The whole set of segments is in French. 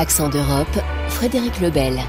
Accent d'Europe, Frédéric Lebel.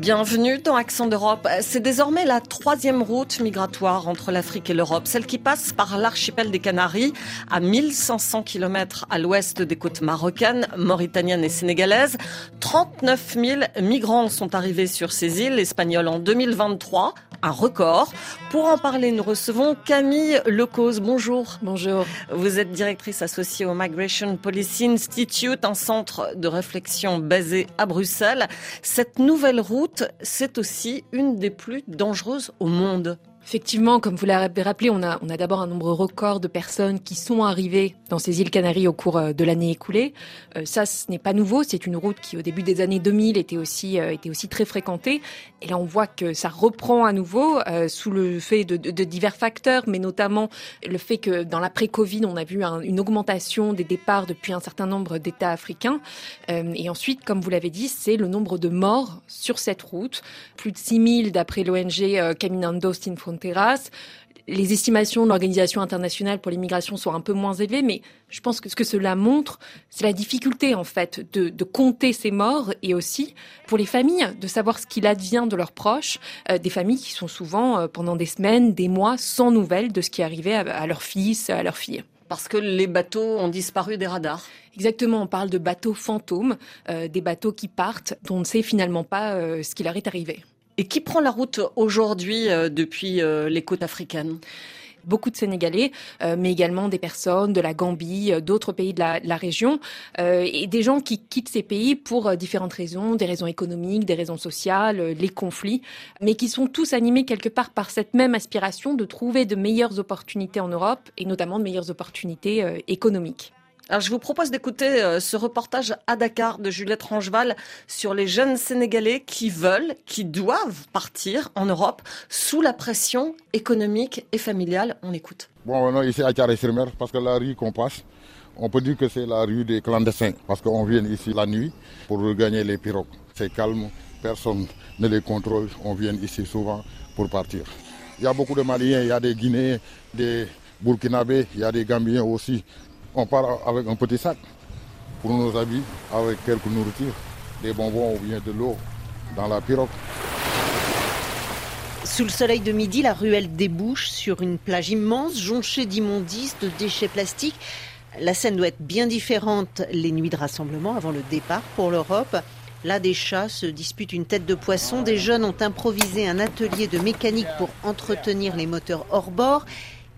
Bienvenue dans Accent d'Europe. C'est désormais la troisième route migratoire entre l'Afrique et l'Europe, celle qui passe par l'archipel des Canaries, à 1500 km à l'ouest des côtes marocaines, mauritaniennes et sénégalaises. 39 000 migrants sont arrivés sur ces îles espagnoles en 2023, un record. Pour en parler, nous recevons Camille Lecause. Bonjour. Bonjour. Vous êtes directrice associée au Migration Policy Institute, un centre de réflexion basé à Bruxelles. Cette nouvelle route, c'est aussi une des plus dangereuses au monde. Effectivement, comme vous l'avez rappelé, on a, d'abord un nombre record de personnes qui sont arrivées dans ces îles Canaries au cours euh, de l'année écoulée. Euh, ça, ce n'est pas nouveau. C'est une route qui, au début des années 2000, était aussi, euh, était aussi très fréquentée. Et là, on voit que ça reprend à nouveau sous le fait de, divers facteurs, mais notamment le fait que dans l'après-Covid, on a vu une augmentation des départs depuis un certain nombre d'États africains. et ensuite, comme vous l'avez dit, c'est le nombre de morts sur cette route. Plus de 6000 d'après l'ONG Caminando Sin Les estimations de l'Organisation internationale pour l'immigration sont un peu moins élevées, mais je pense que ce que cela montre, c'est la difficulté en fait de, de, compter ces morts et aussi pour les familles de savoir ce qu'il advient de leurs proches, euh, des familles qui sont souvent euh, pendant des semaines, des mois sans nouvelles de ce qui arrivait à, à leur fils, à leur fille parce que les bateaux ont disparu des radars. Exactement, on parle de bateaux fantômes, euh, des bateaux qui partent, dont on ne sait finalement pas euh, ce qui leur est arrivé. Et qui prend la route aujourd'hui euh, depuis euh, les côtes africaines? Beaucoup de Sénégalais, euh, mais également des personnes de la Gambie, d'autres pays de la, région, et des gens qui quittent ces pays pour différentes raisons, des raisons économiques, des raisons sociales, les conflits, mais qui sont tous animés quelque part par cette même aspiration de trouver de meilleures opportunités en Europe, et notamment de meilleures opportunités économiques. Alors, je vous propose d'écouter euh, ce reportage à Dakar de Juliette Rangeval sur les jeunes Sénégalais qui veulent, qui doivent partir en Europe sous la pression économique et familiale. On écoute. Bon, on est ici à Thiaré-sur-Mer parce que la rue qu'on passe, on peut dire que c'est la rue des clandestins parce qu'on vient ici la nuit pour regagner les pirogues. C'est calme, personne ne les contrôle. On vient ici souvent pour partir. Il y a beaucoup de Maliens, il y a des Guinéens, des Burkinabés, il y a des Gambiens aussi on part avec un petit sac pour nos habits, avec quelques nourritures, des bonbons ou bien de l'eau dans la pirogue. Sous le soleil de midi, la ruelle débouche sur une plage immense, jonchée d'immondices, de déchets plastiques. La scène doit être bien différente les nuits de rassemblement avant le départ pour l'Europe. Là, des chats se disputent une tête de poisson. Des jeunes ont improvisé un atelier de mécanique pour entretenir les moteurs hors bord.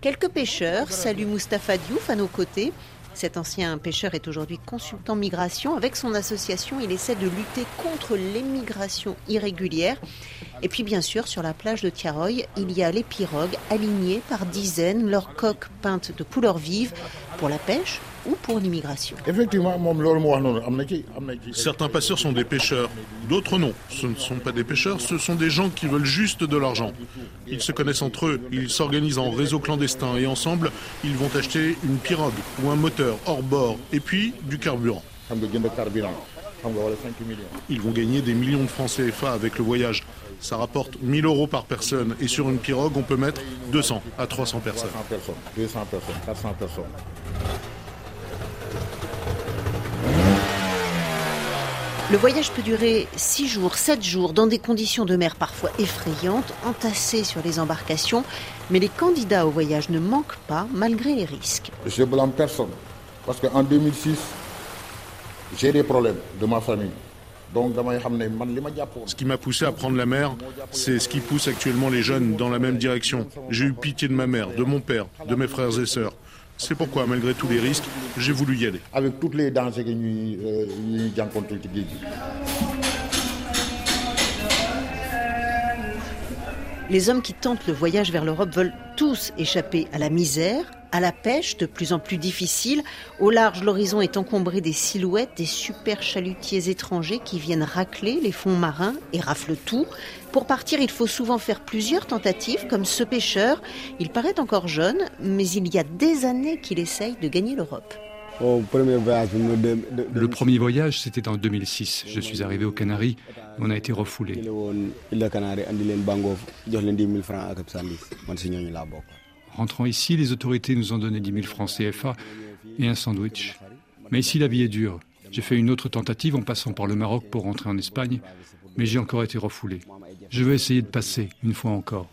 Quelques pêcheurs saluent Mustapha Diouf à nos côtés. Cet ancien pêcheur est aujourd'hui consultant migration. Avec son association, il essaie de lutter contre l'émigration irrégulière. Et puis bien sûr, sur la plage de Tiaroy, il y a les pirogues alignées par dizaines, leurs coques peintes de couleurs vives pour la pêche ou pour l'immigration. Effectivement, certains passeurs sont des pêcheurs, d'autres non. Ce ne sont pas des pêcheurs, ce sont des gens qui veulent juste de l'argent. Ils se connaissent entre eux, ils s'organisent en réseau clandestin et ensemble, ils vont acheter une pirogue ou un moteur hors bord et puis du carburant. Ils vont gagner des millions de francs CFA avec le voyage. Ça rapporte 1000 euros par personne et sur une pirogue, on peut mettre 200 à 300 personnes. 200 personnes, 400 personnes. Le voyage peut durer 6 jours, 7 jours, dans des conditions de mer parfois effrayantes, entassées sur les embarcations. Mais les candidats au voyage ne manquent pas, malgré les risques. Je blâme personne. Parce qu'en 2006, j'ai des problèmes de ma famille. Donc, ce qui m'a poussé à prendre la mer, c'est ce qui pousse actuellement les jeunes dans la même direction. J'ai eu pitié de ma mère, de mon père, de mes frères et sœurs. C'est pourquoi, malgré tous les risques, j'ai voulu y aller. Avec toutes les dangers que nous, euh, Les hommes qui tentent le voyage vers l'Europe veulent tous échapper à la misère, à la pêche de plus en plus difficile. Au large, l'horizon est encombré des silhouettes des super chalutiers étrangers qui viennent racler les fonds marins et raflent tout. Pour partir, il faut souvent faire plusieurs tentatives, comme ce pêcheur. Il paraît encore jeune, mais il y a des années qu'il essaye de gagner l'Europe. Le premier voyage, c'était en 2006. Je suis arrivé aux Canaries. On a été refoulé. Rentrant ici, les autorités nous ont donné 10 000 francs CFA et un sandwich. Mais ici, la vie est dure. J'ai fait une autre tentative en passant par le Maroc pour rentrer en Espagne, mais j'ai encore été refoulé. Je vais essayer de passer une fois encore.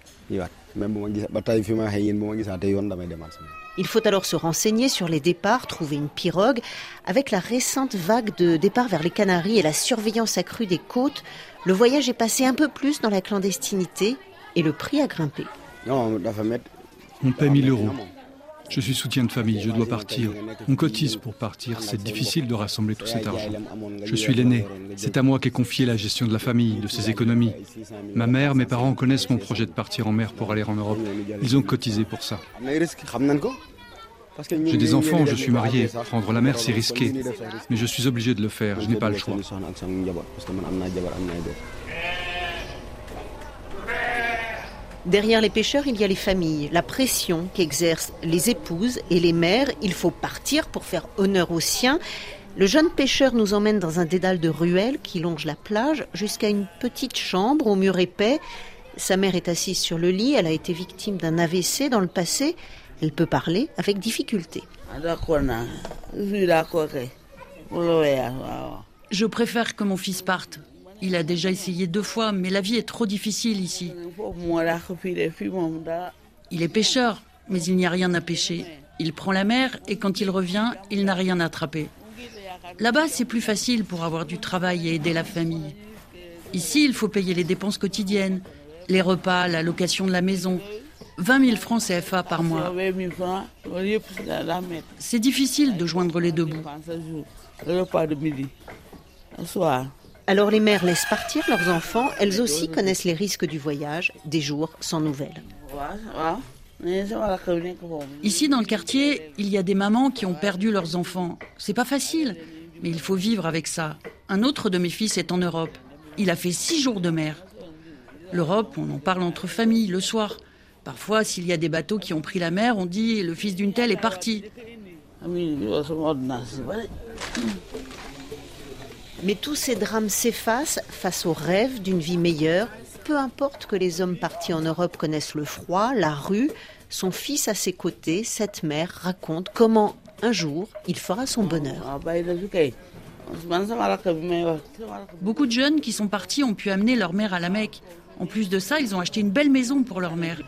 Il faut alors se renseigner sur les départs, trouver une pirogue. Avec la récente vague de départs vers les Canaries et la surveillance accrue des côtes, le voyage est passé un peu plus dans la clandestinité et le prix a grimpé. On paie 1000 euros. Je suis soutien de famille, je dois partir. On cotise pour partir, c'est difficile de rassembler tout cet argent. Je suis l'aîné, c'est à moi qu'est confiée la gestion de la famille, de ses économies. Ma mère, mes parents connaissent mon projet de partir en mer pour aller en Europe. Ils ont cotisé pour ça. J'ai des enfants, je suis marié. Prendre la mer, c'est risqué. Mais je suis obligé de le faire, je n'ai pas le choix. Derrière les pêcheurs, il y a les familles, la pression qu'exercent les épouses et les mères. Il faut partir pour faire honneur aux siens. Le jeune pêcheur nous emmène dans un dédale de ruelles qui longe la plage jusqu'à une petite chambre au mur épais. Sa mère est assise sur le lit, elle a été victime d'un AVC dans le passé. Elle peut parler avec difficulté. Je préfère que mon fils parte. Il a déjà essayé deux fois, mais la vie est trop difficile ici. Il est pêcheur, mais il n'y a rien à pêcher. Il prend la mer et quand il revient, il n'a rien à attraper. Là-bas, c'est plus facile pour avoir du travail et aider la famille. Ici, il faut payer les dépenses quotidiennes, les repas, la location de la maison. 20 000 francs CFA par mois. C'est difficile de joindre les deux bouts. Alors les mères laissent partir leurs enfants, elles aussi connaissent les risques du voyage, des jours sans nouvelles. Ici dans le quartier, il y a des mamans qui ont perdu leurs enfants. C'est pas facile, mais il faut vivre avec ça. Un autre de mes fils est en Europe. Il a fait six jours de mer. L'Europe, on en parle entre familles le soir. Parfois, s'il y a des bateaux qui ont pris la mer, on dit le fils d'une telle est parti. Mais tous ces drames s'effacent face au rêve d'une vie meilleure. Peu importe que les hommes partis en Europe connaissent le froid, la rue, son fils à ses côtés, cette mère raconte comment un jour il fera son bonheur. Beaucoup de jeunes qui sont partis ont pu amener leur mère à la Mecque. En plus de ça, ils ont acheté une belle maison pour leur mère.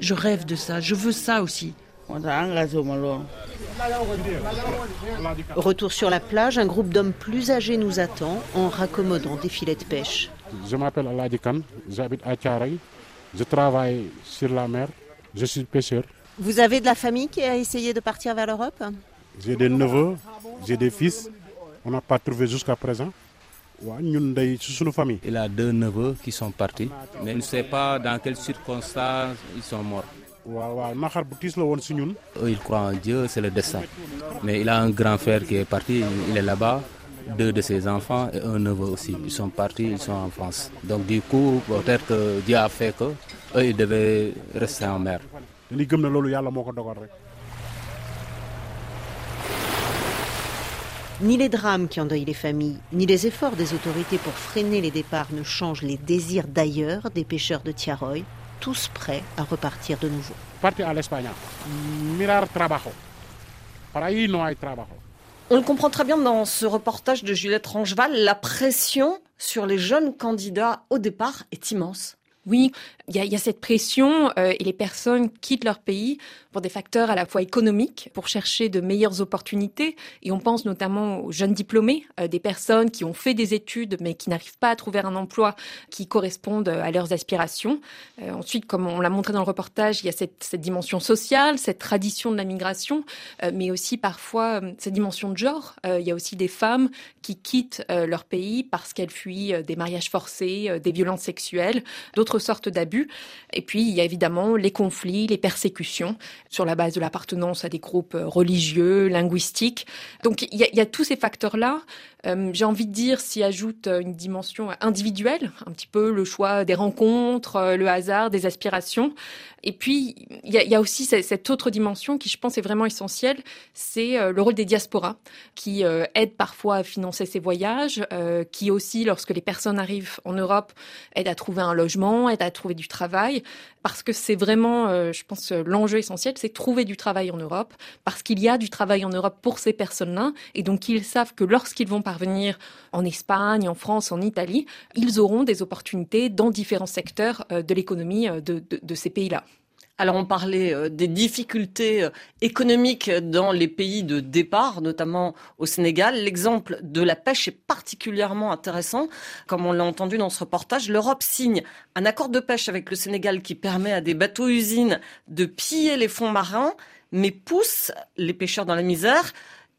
Je rêve de ça, je veux ça aussi. Retour sur la plage, un groupe d'hommes plus âgés nous attend en raccommodant des filets de pêche. Je m'appelle Aladikan, j'habite à Tcharay, je travaille sur la mer, je suis pêcheur. Vous avez de la famille qui a essayé de partir vers l'Europe? J'ai des neveux, j'ai des fils, on n'a pas trouvé jusqu'à présent. Il a deux neveux qui sont partis, mais il ne sait pas dans quelles circonstances ils sont morts. Eux, ils croient en Dieu, c'est le destin. Mais il a un grand frère qui est parti, il est là-bas, deux de ses enfants et un neveu aussi. Ils sont partis, ils sont en France. Donc du coup, peut-être que Dieu a fait que eux, ils devaient rester en mer. Ni les drames qui endeuillent les familles, ni les efforts des autorités pour freiner les départs ne changent les désirs d'ailleurs des pêcheurs de Tiaroy, tous prêts à repartir de nouveau. On le comprend très bien dans ce reportage de Juliette Rangeval, la pression sur les jeunes candidats au départ est immense. Oui, il y, a, cette pression euh, et les personnes quittent leur pays pour des facteurs à la fois économiques, pour chercher de meilleures opportunités. Et on pense notamment aux jeunes diplômés, euh, des personnes qui ont fait des études mais qui n'arrivent pas à trouver un emploi qui corresponde à leurs aspirations. Euh, ensuite, comme on l'a montré dans le reportage, il y a cette, cette dimension sociale, cette tradition de la migration, mais aussi parfois cette dimension de genre. il y a aussi des femmes qui quittent leur pays parce qu'elles fuient des mariages forcés, des violences sexuelles. D'autres d'autres sortes d'abus. Et puis, il y a évidemment les conflits, les persécutions sur la base de l'appartenance à des groupes religieux, linguistiques. Donc, il y a, tous ces facteurs-là. Euh, j'ai envie de dire s'y ajoute une dimension individuelle, un petit peu le choix des rencontres, euh, le hasard, des aspirations. Et puis, il y a, aussi cette autre dimension qui, je pense, est vraiment essentielle, c'est euh, le rôle des diasporas, qui euh, aident parfois à financer ces voyages, euh, qui aussi, lorsque les personnes arrivent en Europe, aident à trouver un logement, aident à trouver du travail, parce que c'est vraiment, euh, je pense, l'enjeu essentiel, c'est trouver du travail en Europe, parce qu'il y a du travail en Europe pour ces personnes-là, et donc ils savent que lorsqu'ils vont parvenir en Espagne, en France, en Italie, ils auront des opportunités dans différents secteurs de l'économie de, de, de ces pays-là. Alors on parlait euh, des difficultés euh, économiques dans les pays de départ, notamment au Sénégal. L'exemple de la pêche est particulièrement intéressant. Comme on l'a entendu dans ce reportage, l'Europe signe un accord de pêche avec le Sénégal qui permet à des bateaux-usines de piller les fonds marins, mais pousse les pêcheurs dans la misère.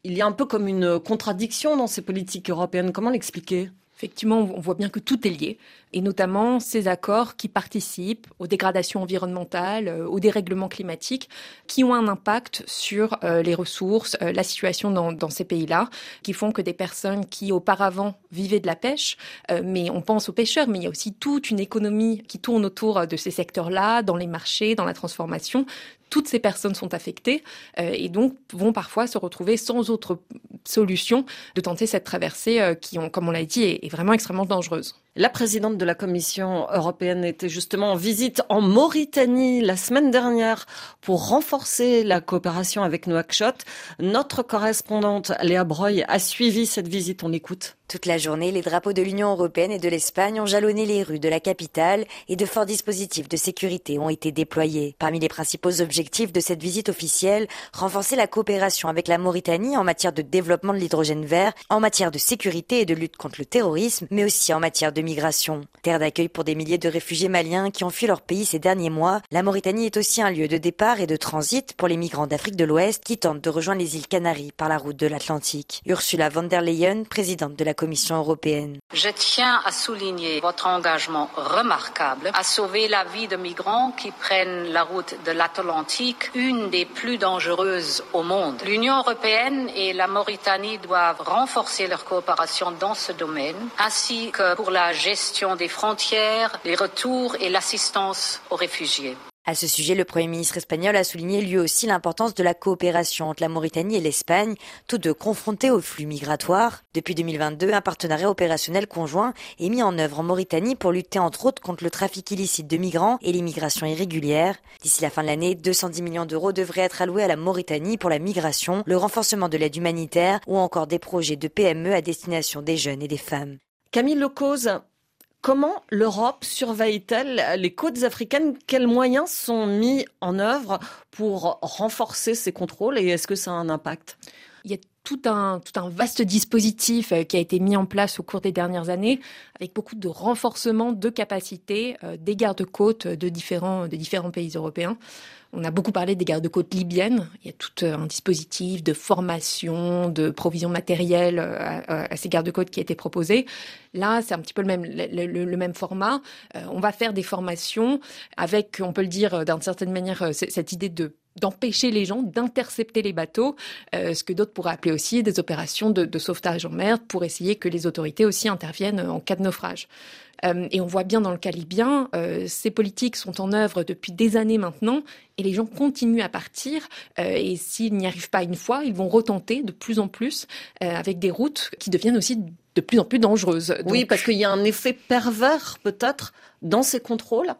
Il y a un peu comme une contradiction dans ces politiques européennes. Comment l'expliquer? Effectivement, on voit bien que tout est lié et notamment ces accords qui participent aux dégradations environnementales, euh, au dérèglement climatique, qui ont un impact sur euh, les ressources, euh, la situation dans, dans ces pays-là, qui font que des personnes qui auparavant vivaient de la pêche, mais on pense aux pêcheurs, mais il y a aussi toute une économie qui tourne autour de ces secteurs-là, dans les marchés, dans la transformation. Toutes ces personnes sont affectées et donc vont parfois se retrouver sans autre solution de tenter cette traversée qui, ont, comme on l'a dit, est vraiment extrêmement dangereuse. La présidente de la Commission européenne était justement en visite en Mauritanie la semaine dernière pour renforcer la coopération avec Nouakchott. Notre correspondante Léa Breuil a suivi cette visite. On écoute. Toute la journée, les drapeaux de l'Union européenne et de l'Espagne ont jalonné les rues de la capitale et de forts dispositifs de sécurité ont été déployés. Parmi les principaux objectifs de cette visite officielle, renforcer la coopération avec la Mauritanie en matière de développement de l'hydrogène vert, en matière de sécurité et de lutte contre le terrorisme, mais aussi en matière de migration. Terre d'accueil pour des milliers de réfugiés maliens qui ont fui leur pays ces derniers mois, la Mauritanie est aussi un lieu de départ et de transit pour les migrants d'Afrique de l'Ouest qui tentent de rejoindre les îles Canaries par la route de l'Atlantique. Ursula von der Leyen, présidente de la Commission européenne. Je tiens à souligner votre engagement remarquable à sauver la vie de migrants qui prennent la route de l'Atlantique, une des plus dangereuses au monde. L'Union européenne et la Mauritanie doivent renforcer leur coopération dans ce domaine, ainsi que pour la gestion des frontières, les retours et l'assistance aux réfugiés. À ce sujet, le Premier ministre espagnol a souligné lui aussi l'importance de la coopération entre la Mauritanie et l'Espagne, tous deux confrontés aux flux migratoires. Depuis 2022, un partenariat opérationnel conjoint est mis en œuvre en Mauritanie pour lutter entre autres contre le trafic illicite de migrants et l'immigration irrégulière. D'ici la fin de l'année, 210 millions d'euros devraient être alloués à la Mauritanie pour la migration, le renforcement de l'aide humanitaire ou encore des projets de PME à destination des jeunes et des femmes. Camille Locose, Comment l'Europe surveille-t-elle les côtes africaines? Quels moyens sont mis en œuvre pour renforcer ces contrôles et est-ce que ça a un impact? Tout un, tout un vaste dispositif euh, qui a été mis en place au cours des dernières années, avec beaucoup de renforcement de capacités euh, des gardes-côtes de différents, de différents pays européens. On a beaucoup parlé des gardes-côtes libyennes. Il y a tout un dispositif de formation, de provision matérielle à, ces gardes-côtes qui a été proposé. Là, c'est un petit peu le même, le, même format. Euh, on va faire des formations avec, on peut le dire d'une certaine manière, cette idée de d'empêcher les gens d'intercepter les bateaux, euh, ce que d'autres pourraient appeler aussi des opérations de, sauvetage en mer pour essayer que les autorités aussi interviennent en cas de naufrage. Euh, et on voit bien dans le cas libyen, euh, ces politiques sont en œuvre depuis des années maintenant et les gens continuent à partir. Euh, et s'ils n'y arrivent pas une fois, ils vont retenter de plus en plus euh, avec des routes qui deviennent aussi de plus en plus dangereuses. Donc... Oui, parce qu'il y a un effet pervers peut-être dans ces contrôles.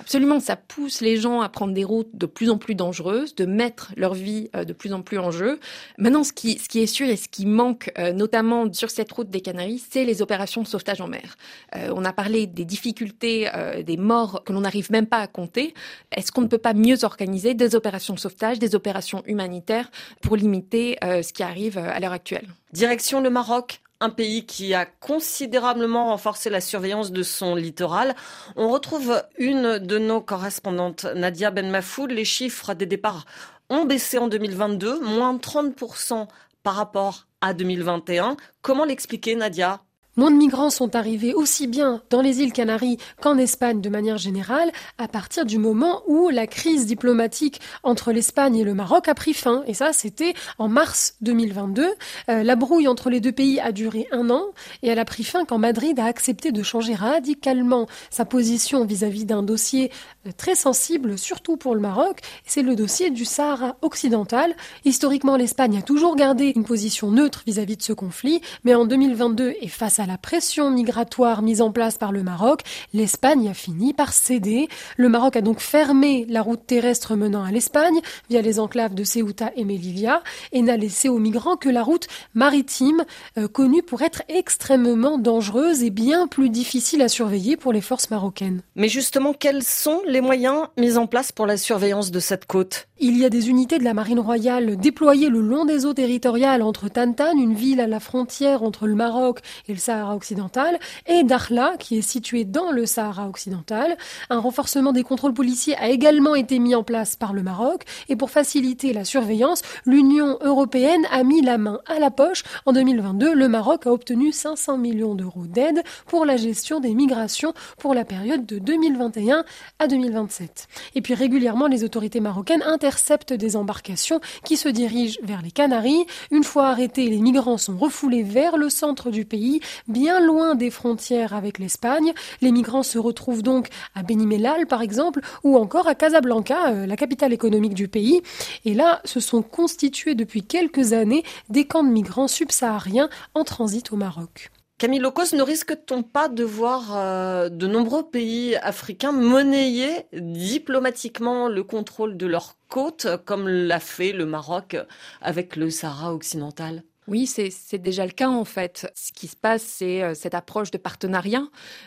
Absolument, ça pousse les gens à prendre des routes de plus en plus dangereuses, de mettre leur vie de plus en plus en jeu. Maintenant, ce qui, ce qui est sûr et ce qui manque, notamment sur cette route des Canaries, c'est les opérations de sauvetage en mer. Euh, on a parlé des difficultés, euh, des morts que l'on n'arrive même pas à compter. Est-ce qu'on ne peut pas mieux organiser des opérations de sauvetage, des opérations humanitaires pour limiter euh, ce qui arrive à l'heure actuelle Direction le Maroc, un pays qui a considérablement renforcé la surveillance de son littoral. On retrouve une de nos correspondantes, Nadia Ben Mafoud. Les chiffres des départs ont baissé en 2022, moins 30% par rapport à 2021. Comment l'expliquer, Nadia? Moins de migrants sont arrivés aussi bien dans les îles Canaries qu'en Espagne de manière générale à partir du moment où la crise diplomatique entre l'Espagne et le Maroc a pris fin. Et ça, c'était en mars 2022. Euh, la brouille entre les deux pays a duré un an et elle a pris fin quand Madrid a accepté de changer radicalement sa position vis-à-vis d'un dossier euh, très sensible, surtout pour le Maroc. C'est le dossier du Sahara occidental. Historiquement, l'Espagne a toujours gardé une position neutre vis-à-vis de ce conflit, mais en 2022 et face à la pression migratoire mise en place par le Maroc, l'Espagne a fini par céder. Le Maroc a donc fermé la route terrestre menant à l'Espagne via les enclaves de Ceuta et Melilla et n'a laissé aux migrants que la route maritime, euh, connue pour être extrêmement dangereuse et bien plus difficile à surveiller pour les forces marocaines. Mais justement, quels sont les moyens mis en place pour la surveillance de cette côte? Il y a des unités de la Marine royale déployées le long des eaux territoriales entre Tantan, une ville à la frontière entre le Maroc et le Sahara occidental, et Dakhla, qui est située dans le Sahara occidental. Un renforcement des contrôles policiers a également été mis en place par le Maroc, et pour faciliter la surveillance, l'Union européenne a mis la main à la poche. En 2022, le Maroc a obtenu 500 millions d'euros d'aide pour la gestion des migrations pour la période de 2021 à 2027. Et puis régulièrement, les autorités marocaines interceptent des embarcations qui se dirigent vers les Canaries. Une fois arrêtés, les migrants sont refoulés vers le centre du pays, bien loin des frontières avec l'Espagne. Les migrants se retrouvent donc à Benimelal, par exemple, ou encore à Casablanca, euh, la capitale économique du pays. Et là, se sont constitués depuis quelques années des camps de migrants subsahariens en transit au Maroc. Camille Locos, ne risque-t-on pas de voir euh, de nombreux pays africains monnayer diplomatiquement le contrôle de leurs côtes, comme l'a fait le Maroc avec le Sahara occidental? Oui, c'est déjà le cas en fait. Ce qui se passe, c'est euh, cette approche de partenariat.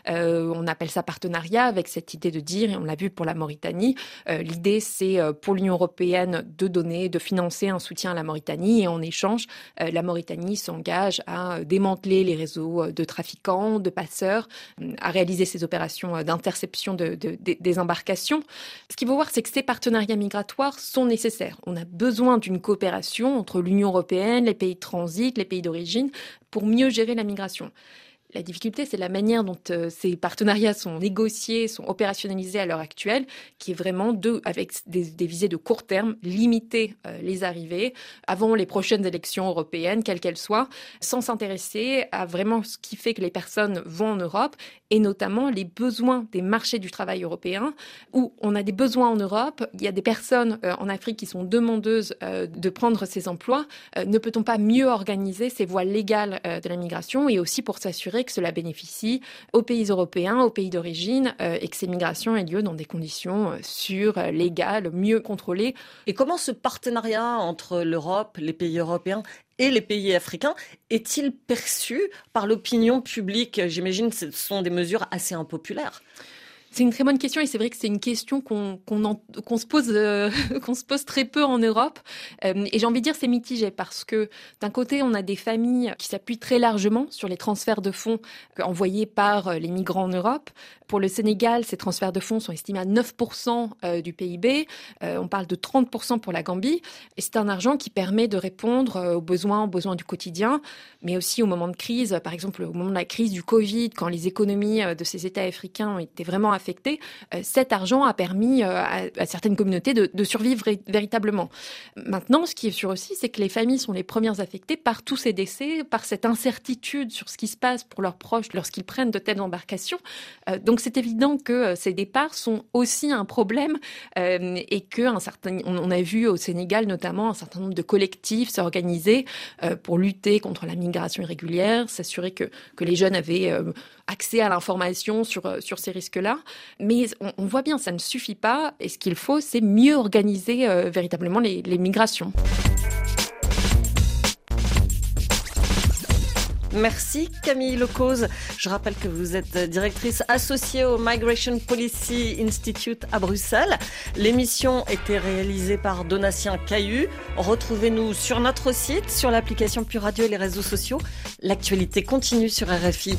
Euh, on appelle ça partenariat avec cette idée de dire, et on l'a vu pour la Mauritanie, euh, l'idée c'est pour l'Union européenne de donner, de financer un soutien à la Mauritanie et en échange, la Mauritanie s'engage à démanteler les réseaux de trafiquants, de passeurs, à réaliser ces opérations d'interception de, des embarcations. Ce qu'il faut voir, c'est que ces partenariats migratoires sont nécessaires. On a besoin d'une coopération entre l'Union européenne, les pays de les pays d'origine, pour mieux gérer la migration. La difficulté, c'est la manière dont euh, ces partenariats sont négociés, sont opérationnalisés à l'heure actuelle, qui est vraiment de, avec des, visées de court terme, limiter euh, les arrivées avant les prochaines élections européennes, quelles qu'elles soient, sans s'intéresser à vraiment ce qui fait que les personnes vont en Europe et notamment les besoins des marchés du travail européens, où on a des besoins en Europe, il y a des personnes euh, en Afrique qui sont demandeuses de prendre ces emplois. ne peut-on pas mieux organiser ces voies légales de la migration et aussi pour s'assurer que cela bénéficie aux pays européens, aux pays d'origine, euh, et que ces migrations aient lieu dans des conditions euh, sûres, euh, légales, mieux contrôlées. Et comment ce partenariat entre l'Europe, les pays européens et les pays africains est-il perçu par l'opinion publique? J'imagine que ce sont des mesures assez impopulaires. C'est une très bonne question et c'est vrai que c'est une question qu'on se pose euh, se pose très peu en Europe euh, et j'ai envie de dire c'est mitigé parce que d'un côté on a des familles qui s'appuient très largement sur les transferts de fonds envoyés par euh, les migrants en Europe. Pour le Sénégal, ces transferts de fonds sont estimés à 9% du PIB. on parle de 30% pour la Gambie et c'est un argent qui permet de répondre aux besoins aux besoins du quotidien, mais aussi au moment de crise, par exemple au moment de la crise du Covid, quand les économies de ces États africains été vraiment affecté, euh, cet argent a permis euh, à, certaines communautés de, survivre véritablement. Maintenant, ce qui est sûr aussi, c'est que les familles sont les premières affectées par tous ces décès, par cette incertitude sur ce qui se passe pour leurs proches lorsqu'ils prennent de telles embarcations. Euh, donc c'est évident que ces départs sont aussi un problème et que certain, on, a vu au Sénégal notamment un certain nombre de collectifs s'organiser pour lutter contre la migration irrégulière, s'assurer que, que les jeunes avaient accès à l'information sur, euh, sur ces risques-là. Mais on, voit bien, ça ne suffit pas. Et ce qu'il faut, c'est mieux organiser euh, véritablement les, les migrations. Merci Camille Lecause. Je rappelle que vous êtes directrice associée au Migration Policy Institute à Bruxelles. L'émission était réalisée par Donatien Cahu. Retrouvez-nous sur notre site, sur l'application Pure Radio et les réseaux sociaux. L'actualité continue sur RFI.